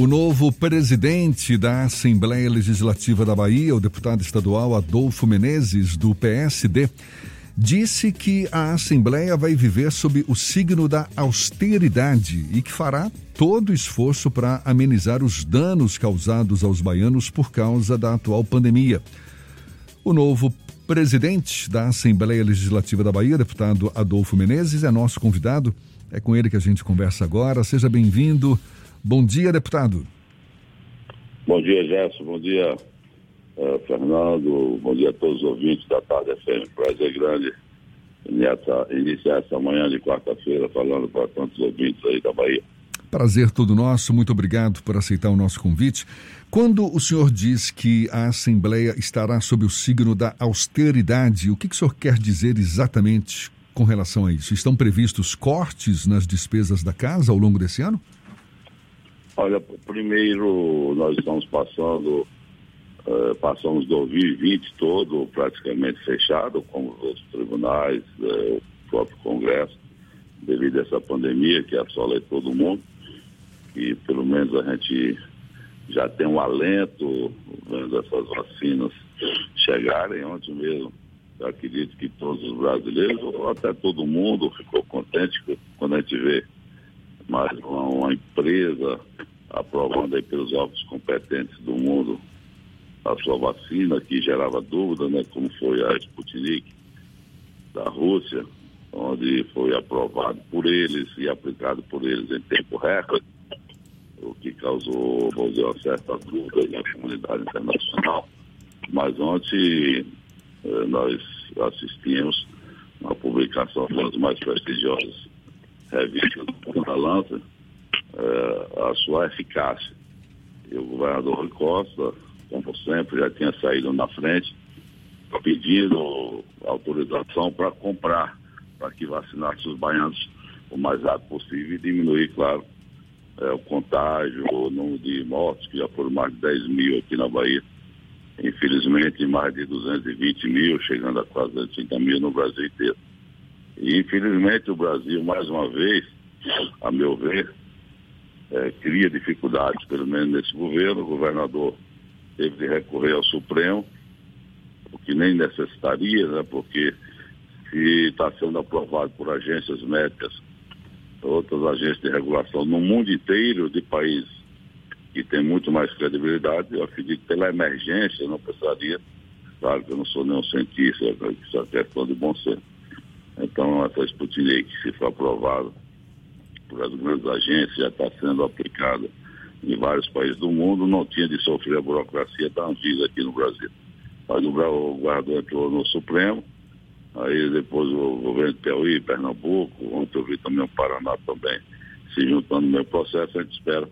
O novo presidente da Assembleia Legislativa da Bahia, o deputado estadual Adolfo Menezes, do PSD, disse que a Assembleia vai viver sob o signo da austeridade e que fará todo o esforço para amenizar os danos causados aos baianos por causa da atual pandemia. O novo presidente da Assembleia Legislativa da Bahia, deputado Adolfo Menezes, é nosso convidado. É com ele que a gente conversa agora. Seja bem-vindo. Bom dia, deputado. Bom dia, Gerson. Bom dia, uh, Fernando. Bom dia a todos os ouvintes da Tarde FM. Prazer grande iniciar essa manhã de quarta-feira falando para tantos ouvintes aí da Bahia. Prazer todo nosso. Muito obrigado por aceitar o nosso convite. Quando o senhor diz que a Assembleia estará sob o signo da austeridade, o que, que o senhor quer dizer exatamente com relação a isso? Estão previstos cortes nas despesas da casa ao longo desse ano? Olha, primeiro nós estamos passando, uh, passamos 2020 todo praticamente fechado, com os tribunais, uh, o próprio Congresso, devido a essa pandemia que assola todo mundo. E pelo menos a gente já tem um alento vendo essas vacinas chegarem. Ontem mesmo, eu acredito que todos os brasileiros, ou até todo mundo, ficou contente quando a gente vê mais uma, uma empresa aprovando aí pelos órgãos competentes do mundo a sua vacina, que gerava dúvida, né, como foi a Sputnik da Rússia, onde foi aprovado por eles e aplicado por eles em tempo recorde, o que causou, vou dizer, uma certa dúvida na comunidade internacional. Mas ontem eh, nós assistimos uma publicação de uma das mais prestigiosas revistas da Lança, eh, a sua eficácia. E o governador Rui Costa, como sempre, já tinha saído na frente, pedindo autorização para comprar, para que vacinasse os baianos o mais rápido possível e diminuir, claro, é, o contágio, o número de mortos, que já foram mais de 10 mil aqui na Bahia. Infelizmente, mais de 220 mil, chegando a quase 30 mil no Brasil inteiro. E infelizmente o Brasil, mais uma vez, a meu ver, é, cria dificuldades, pelo menos nesse governo. O governador teve de recorrer ao Supremo, o que nem necessitaria, né, porque se está sendo aprovado por agências médicas, outras agências de regulação no mundo inteiro de países que tem muito mais credibilidade, eu acredito que pela emergência não precisaria, claro que eu não sou nenhum cientista, isso é questão de bom senso. Então, essa Sputnik, se for aprovada por as grandes agências, já está sendo aplicada em vários países do mundo, não tinha de sofrer a burocracia da Anvisa aqui no Brasil. Mas o, guarda entrou no Supremo, aí depois o governo de Piauí, Pernambuco, ontem eu vi também o Paraná também se juntando no meu processo, a gente espera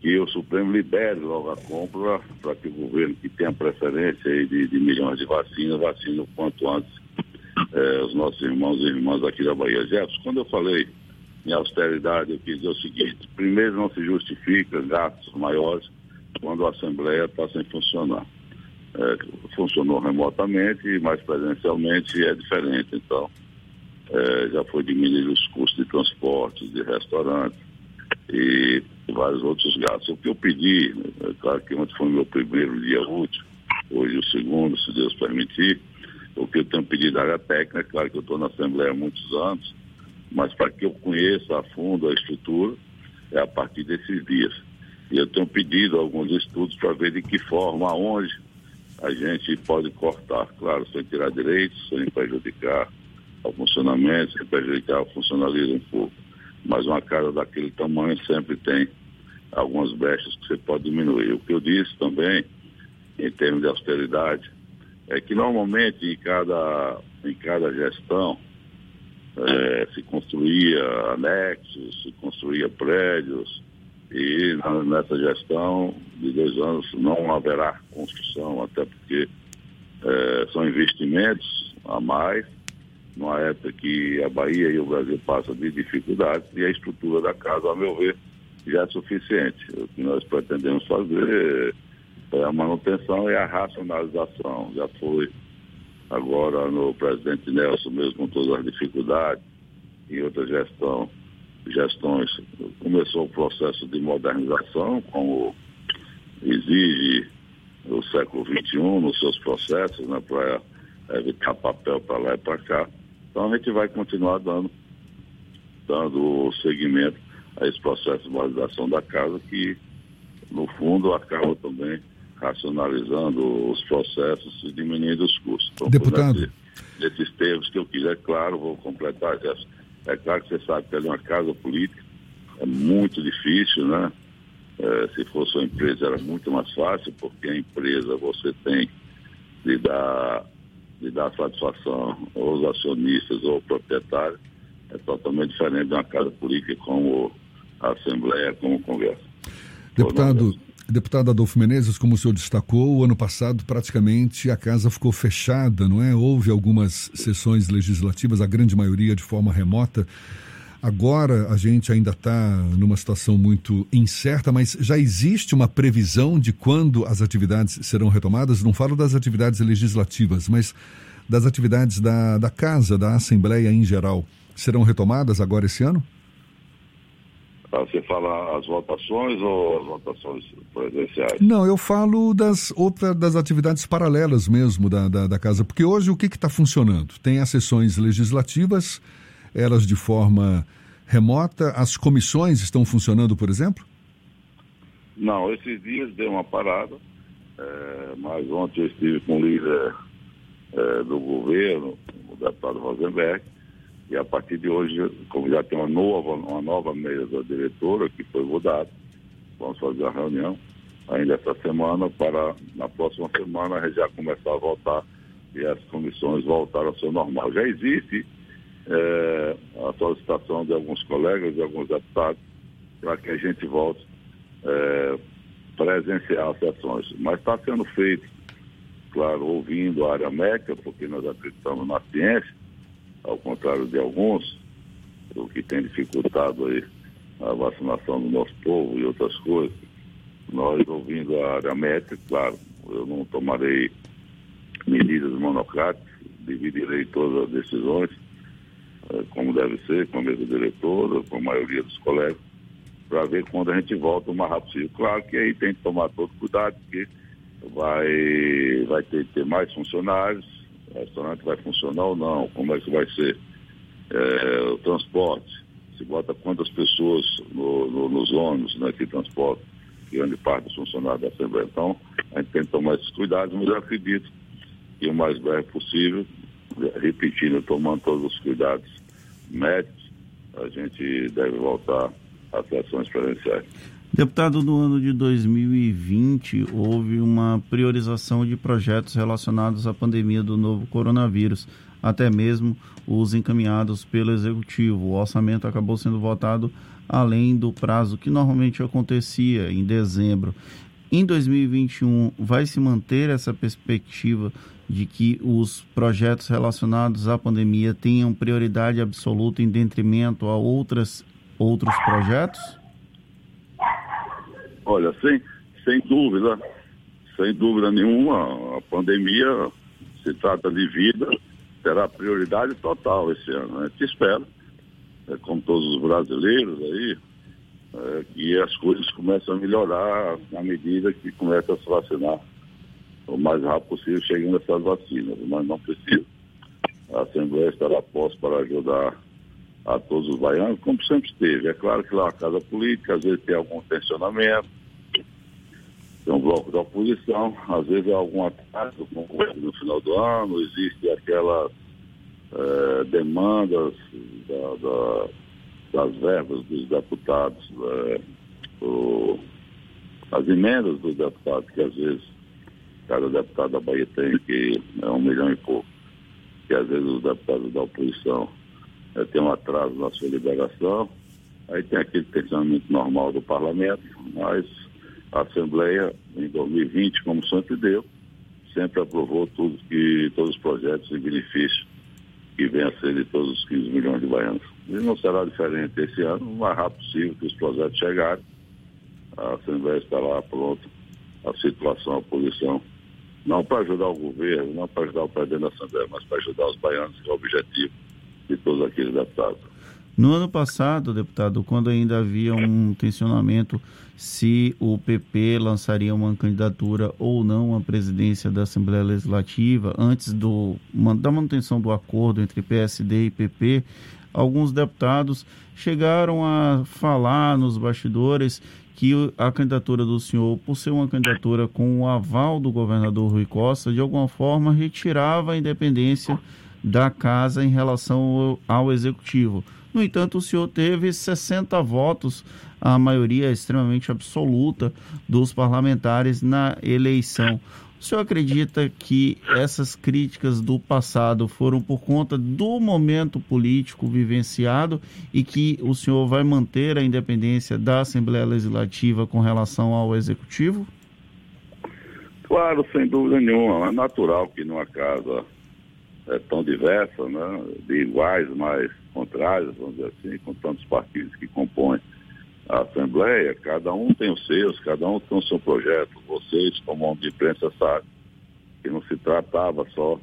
que o Supremo libere logo a compra para que o governo que tem a preferência de, de milhões de vacinas, vacine o quanto antes eh, os nossos irmãos e irmãs aqui da Bahia. Jefferson, quando eu falei em austeridade, eu quis dizer o seguinte, primeiro não se justifica gastos maiores quando a Assembleia está sem funcionar. É, funcionou remotamente, mas presencialmente é diferente. Então, é, já foi diminuir os custos de transporte, de restaurantes e vários outros gastos. O que eu pedi, é claro que ontem foi o meu primeiro dia útil, hoje o segundo, se Deus permitir, o que eu tenho pedido à área técnica, é claro que eu estou na Assembleia há muitos anos, mas para que eu conheça a fundo a estrutura, é a partir desses dias. E eu tenho pedido alguns estudos para ver de que forma, aonde a gente pode cortar, claro, sem tirar direitos, sem prejudicar o funcionamento, sem prejudicar o funcionalismo um pouco. Mas uma casa daquele tamanho sempre tem algumas brechas que você pode diminuir. O que eu disse também, em termos de austeridade, é que normalmente em cada, em cada gestão é, se construía anexos, se construía prédios, e nessa gestão de dois anos não haverá construção, até porque é, são investimentos a mais, numa época que a Bahia e o Brasil passam de dificuldades e a estrutura da casa, a meu ver, já é suficiente. O que nós pretendemos fazer é a manutenção e a racionalização. Já foi agora no presidente Nelson, mesmo com todas as dificuldades, e outra gestão gestões começou o processo de modernização, como exige o século XXI nos seus processos, né, para evitar papel para lá e para cá. Então a gente vai continuar dando, dando seguimento a esse processo de modernização da casa que, no fundo, acaba também racionalizando os processos e diminuindo os custos. Então, Deputado. Nesses termos que eu quiser, claro, vou completar. É claro que você sabe que é uma casa política, é muito difícil, né? É, se fosse uma empresa era muito mais fácil, porque a empresa você tem de dar, de dar satisfação aos acionistas ou proprietários. É totalmente diferente de uma casa política como a Assembleia, como o Congresso. Deputado, deputado Adolfo Menezes, como o senhor destacou, o ano passado praticamente a casa ficou fechada, não é? Houve algumas sessões legislativas, a grande maioria de forma remota. Agora a gente ainda está numa situação muito incerta, mas já existe uma previsão de quando as atividades serão retomadas? Não falo das atividades legislativas, mas das atividades da, da Casa, da Assembleia em geral. Serão retomadas agora esse ano? Você fala as votações ou as votações presenciais? Não, eu falo das outras das atividades paralelas mesmo da, da, da casa, porque hoje o que está funcionando? Tem as sessões legislativas elas de forma remota? As comissões estão funcionando, por exemplo? Não, esses dias deu uma parada, é, mas ontem eu estive com o líder é, do governo, o deputado Rosenberg, e a partir de hoje, como já tem uma nova, uma nova mesa diretora que foi mudada, vamos fazer a reunião ainda essa semana para na próxima semana já começar a voltar e as comissões voltaram ao seu normal. Já existe é, a solicitação de alguns colegas, de alguns deputados, para que a gente volte é, presenciar as sessões. Mas está sendo feito, claro, ouvindo a área médica, porque nós acreditamos na ciência, ao contrário de alguns, o que tem dificultado aí a vacinação do nosso povo e outras coisas. Nós ouvindo a área médica, claro, eu não tomarei medidas monocráticas, dividirei todas as decisões, é, como deve ser, com a mesa diretora, com a maioria dos colegas, para ver quando a gente volta o mais rápido possível. Claro que aí tem que tomar todo cuidado, porque vai, vai ter que ter mais funcionários, o restaurante vai funcionar ou não, como é que vai ser é, o transporte, se bota quantas pessoas no, no, nos ônibus né, que transportam, grande parte dos funcionários da Assembleia. Então, a gente tem que tomar esses cuidados, mas eu acredito que o mais breve possível, repetindo, tomando todos os cuidados médicos, a gente deve voltar às sessões presenciais. Deputado, no ano de 2020 houve uma priorização de projetos relacionados à pandemia do novo coronavírus, até mesmo os encaminhados pelo Executivo. O orçamento acabou sendo votado além do prazo que normalmente acontecia em dezembro. Em 2021, vai se manter essa perspectiva de que os projetos relacionados à pandemia tenham prioridade absoluta em detrimento a outras, outros projetos? Olha, sem, sem dúvida, sem dúvida nenhuma, a pandemia se trata de vida, terá prioridade total esse ano. A gente espera, é, como todos os brasileiros aí, é, que as coisas começam a melhorar na medida que começa a se vacinar o mais rápido possível chegando essas vacinas, mas não precisa. A Assembleia estará posta para ajudar a todos os baianos, como sempre esteve. É claro que lá uma casa política, às vezes tem algum tensionamento, tem um bloco da oposição, às vezes há algum atraso no final do ano, existe aquelas é, demandas da, da das verbas dos deputados, é, o, as emendas dos deputados, que às vezes cada deputado da Bahia tem, que é um milhão e pouco, que às vezes os deputados da oposição é, tem um atraso na sua liberação, aí tem aquele pensamento normal do parlamento, mas a Assembleia, em 2020, como sempre deu, sempre aprovou tudo que, todos os projetos em benefício que vem a ser de todos os 15 milhões de baianos. E não será diferente esse ano, o mais rápido possível que os projetos chegarem. A Assembleia estará pronta, a situação, a posição, não para ajudar o governo, não para ajudar o presidente da Assembleia, mas para ajudar os baianos, que é o objetivo de todos aqueles deputados. No ano passado, deputado, quando ainda havia um tensionamento se o PP lançaria uma candidatura ou não à presidência da Assembleia Legislativa, antes do, da manutenção do acordo entre PSD e PP, alguns deputados chegaram a falar nos bastidores que a candidatura do senhor, por ser uma candidatura com o aval do governador Rui Costa, de alguma forma retirava a independência da casa em relação ao, ao executivo. No entanto, o senhor teve 60 votos, a maioria extremamente absoluta dos parlamentares na eleição. O senhor acredita que essas críticas do passado foram por conta do momento político vivenciado e que o senhor vai manter a independência da Assembleia Legislativa com relação ao Executivo? Claro, sem dúvida nenhuma. É natural que numa casa é, tão diversa, né, de iguais, mas contrários, vamos dizer assim, com tantos partidos que compõem a Assembleia, cada um tem os seus, cada um tem o seu projeto. Vocês, como homem de imprensa, sabem que não se tratava só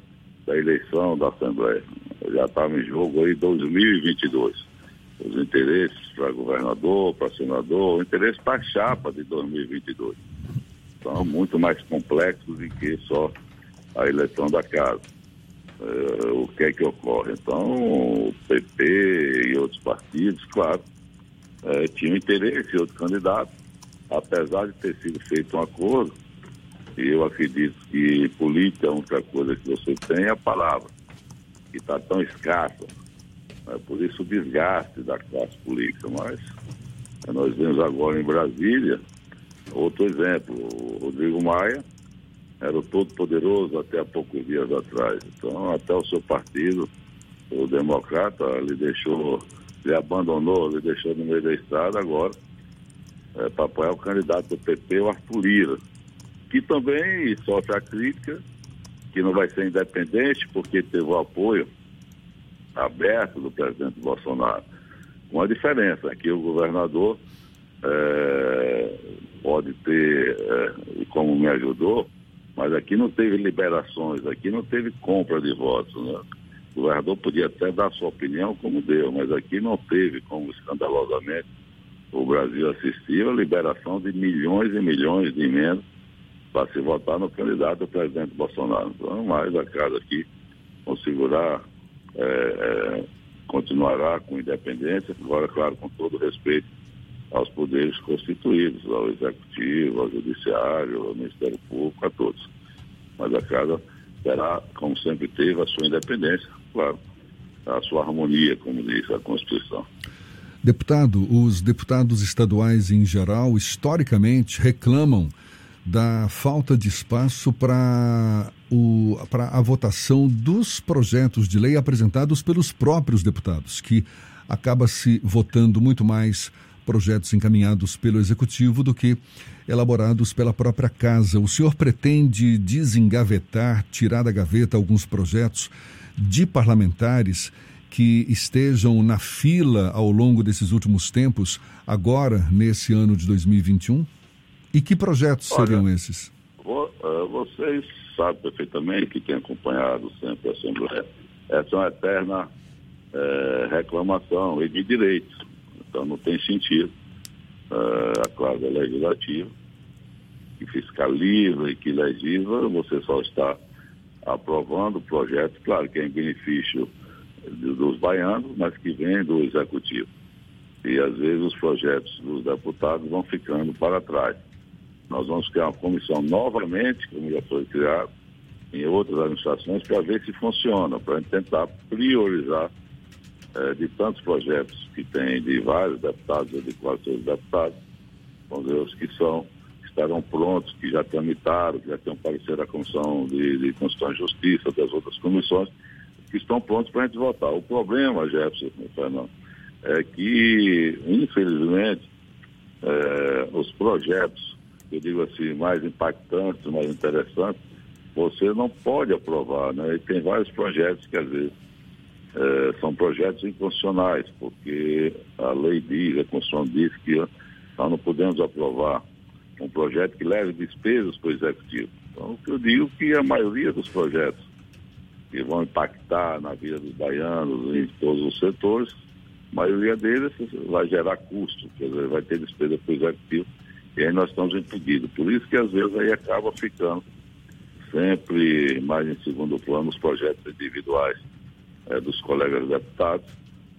da eleição da Assembleia. Já estava em jogo aí 2022. Os interesses para governador, para senador, o interesse para a chapa de 2022. São muito mais complexos do que só a eleição da casa. É, o que é que ocorre? Então, o PP e outros partidos, claro, é, tinham interesse em outro candidato, apesar de ter sido feito um acordo, eu acredito que política é a única coisa que você tem é a palavra, que está tão escassa. É por isso o desgaste da classe política. Mas nós vemos agora em Brasília outro exemplo. O Rodrigo Maia era o todo-poderoso até há poucos dias atrás. Então, até o seu partido, o Democrata, lhe deixou ele abandonou, ele deixou no meio da estrada agora é, para apoiar o candidato do PP, o Arthur Lira, que também sofre a crítica, que não vai ser independente porque teve o apoio aberto do presidente Bolsonaro. Com a diferença que o governador é, pode ter, é, como me ajudou, mas aqui não teve liberações, aqui não teve compra de votos. Né? O governador podia até dar sua opinião, como deu, mas aqui não teve como escandalosamente o Brasil assistiu a liberação de milhões e milhões de emendas para se votar no candidato do presidente Bolsonaro. Então, mais a casa aqui conseguirá, é, é, continuará com independência, agora, claro, com todo respeito aos poderes constituídos, ao Executivo, ao Judiciário, ao Ministério Público, a todos. Mas a casa terá, como sempre teve, a sua independência, claro, a sua harmonia, como diz a Constituição. Deputado, os deputados estaduais em geral, historicamente, reclamam da falta de espaço para a votação dos projetos de lei apresentados pelos próprios deputados, que acaba se votando muito mais projetos encaminhados pelo Executivo do que elaborados pela própria Casa. O senhor pretende desengavetar, tirar da gaveta alguns projetos de parlamentares que estejam na fila ao longo desses últimos tempos, agora, nesse ano de 2021? E que projetos Olha, seriam esses? Eh, vocês sabem perfeitamente que têm acompanhado sempre a Assembleia. Essa é uma eterna é, reclamação e de direitos. Então não tem sentido é, a classe legislativa que fiscaliza e que legisla, você só está aprovando projetos, claro que é em benefício dos baianos, mas que vem do executivo. E às vezes os projetos dos deputados vão ficando para trás. Nós vamos criar uma comissão novamente, como já foi criado, em outras administrações, para ver se funciona, para tentar priorizar eh, de tantos projetos que tem de vários deputados ou de quase todos os deputados, vamos ver os que são estarão prontos, que já tramitaram, que já têm um parecer da Comissão de, de Constituição e Justiça, das outras comissões, que estão prontos para a gente votar. O problema, Jefferson, Fernando, é que, infelizmente, é, os projetos, eu digo assim, mais impactantes, mais interessantes, você não pode aprovar, né? E tem vários projetos que, às vezes, é, são projetos inconstitucionais, porque a lei diz, a Constituição diz que nós não podemos aprovar um projeto que leve despesas para o executivo. Então, eu digo que a maioria dos projetos que vão impactar na vida dos baianos em todos os setores, A maioria deles vai gerar custo, quer dizer, vai ter despesa para o executivo, e aí nós estamos impedidos. Por isso que às vezes aí acaba ficando sempre mais em segundo plano os projetos individuais é, dos colegas deputados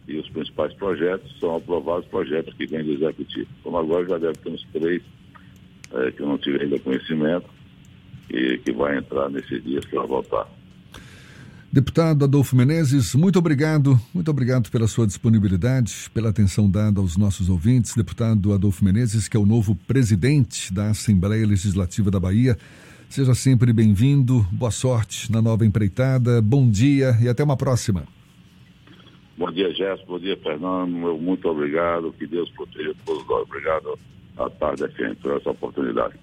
e os principais projetos são aprovados projetos que vêm do executivo. Como agora já deve ter uns três é, que eu não tive ainda conhecimento e que vai entrar nesses dias para voltar. Deputado Adolfo Menezes, muito obrigado, muito obrigado pela sua disponibilidade, pela atenção dada aos nossos ouvintes. Deputado Adolfo Menezes, que é o novo presidente da Assembleia Legislativa da Bahia. Seja sempre bem-vindo, boa sorte na nova empreitada, bom dia e até uma próxima. Bom dia, Gerson, bom dia, Fernando, muito obrigado, que Deus proteja todos nós. Obrigado à tarde FM por essa oportunidade.